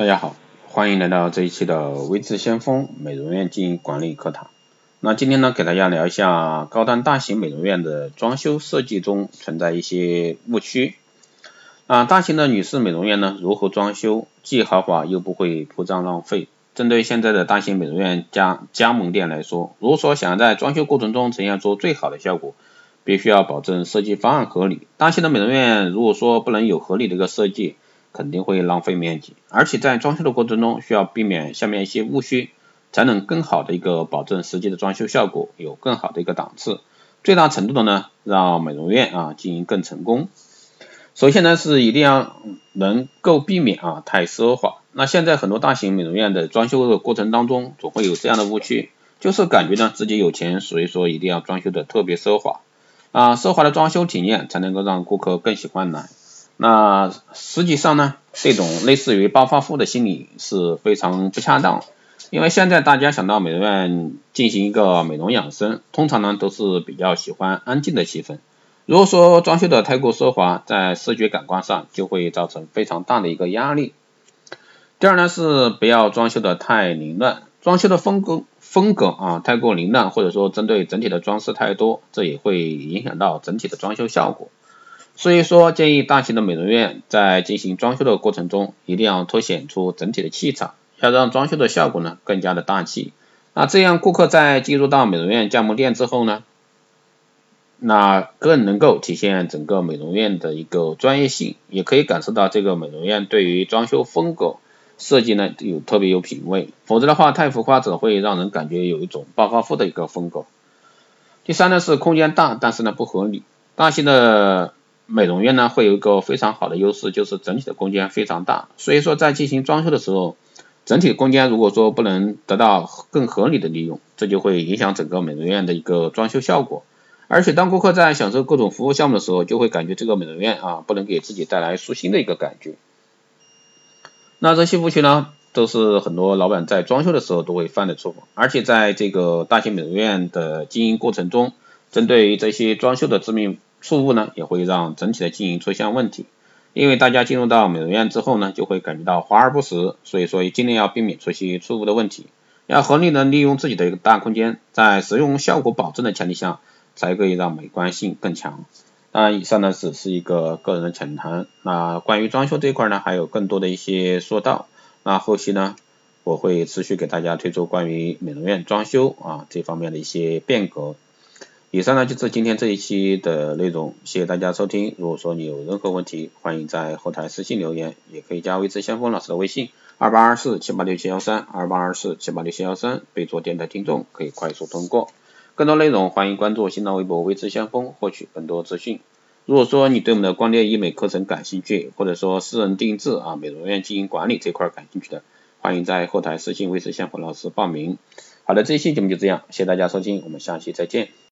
大家好，欢迎来到这一期的微智先锋美容院经营管理课堂。那今天呢，给大家聊一下高端大型美容院的装修设计中存在一些误区。啊，大型的女士美容院呢，如何装修既豪华又不会铺张浪费？针对现在的大型美容院加加盟店来说，如果说想在装修过程中呈现出最好的效果，必须要保证设计方案合理。大型的美容院如果说不能有合理的一个设计，肯定会浪费面积，而且在装修的过程中需要避免下面一些误区，才能更好的一个保证实际的装修效果，有更好的一个档次，最大程度的呢让美容院啊经营更成功。首先呢是一定要能够避免啊太奢华。那现在很多大型美容院的装修的过程当中，总会有这样的误区，就是感觉呢自己有钱，所以说一定要装修的特别奢华啊，奢华的装修体验才能够让顾客更喜欢来。那实际上呢，这种类似于暴发户的心理是非常不恰当，因为现在大家想到美容院进行一个美容养生，通常呢都是比较喜欢安静的气氛。如果说装修的太过奢华，在视觉感官上就会造成非常大的一个压力。第二呢是不要装修的太凌乱，装修的风格风格啊太过凌乱，或者说针对整体的装饰太多，这也会影响到整体的装修效果。所以说，建议大型的美容院在进行装修的过程中，一定要凸显出整体的气场，要让装修的效果呢更加的大气。那这样顾客在进入到美容院加盟店之后呢，那更能够体现整个美容院的一个专业性，也可以感受到这个美容院对于装修风格设计呢有特别有品位。否则的话，太浮夸只会让人感觉有一种暴发户的一个风格。第三呢是空间大，但是呢不合理，大型的。美容院呢会有一个非常好的优势，就是整体的空间非常大，所以说在进行装修的时候，整体空间如果说不能得到更合理的利用，这就会影响整个美容院的一个装修效果。而且当顾客在享受各种服务项目的时候，就会感觉这个美容院啊不能给自己带来舒心的一个感觉。那这些误区呢，都是很多老板在装修的时候都会犯的错误，而且在这个大型美容院的经营过程中，针对于这些装修的致命。错误呢也会让整体的经营出现问题，因为大家进入到美容院之后呢，就会感觉到华而不实，所以说也尽量要避免出现错误的问题，要合理的利用自己的一个大空间，在使用效果保证的前提下，才可以让美观性更强。当然，以上呢只是一个个人的浅谈，那关于装修这一块呢，还有更多的一些说道，那后期呢，我会持续给大家推出关于美容院装修啊这方面的一些变革。以上呢就是今天这一期的内容，谢谢大家收听。如果说你有任何问题，欢迎在后台私信留言，也可以加微知先锋老师的微信二八二四七八六七幺三二八二四七八六七幺三，备注电台听众，可以快速通过。更多内容欢迎关注新浪微博微知先锋，获取更多资讯。如果说你对我们的光电医美课程感兴趣，或者说私人定制啊美容院经营管理这块感兴趣的，欢迎在后台私信微知先锋老师报名。好的，这一期节目就这样，谢谢大家收听，我们下期再见。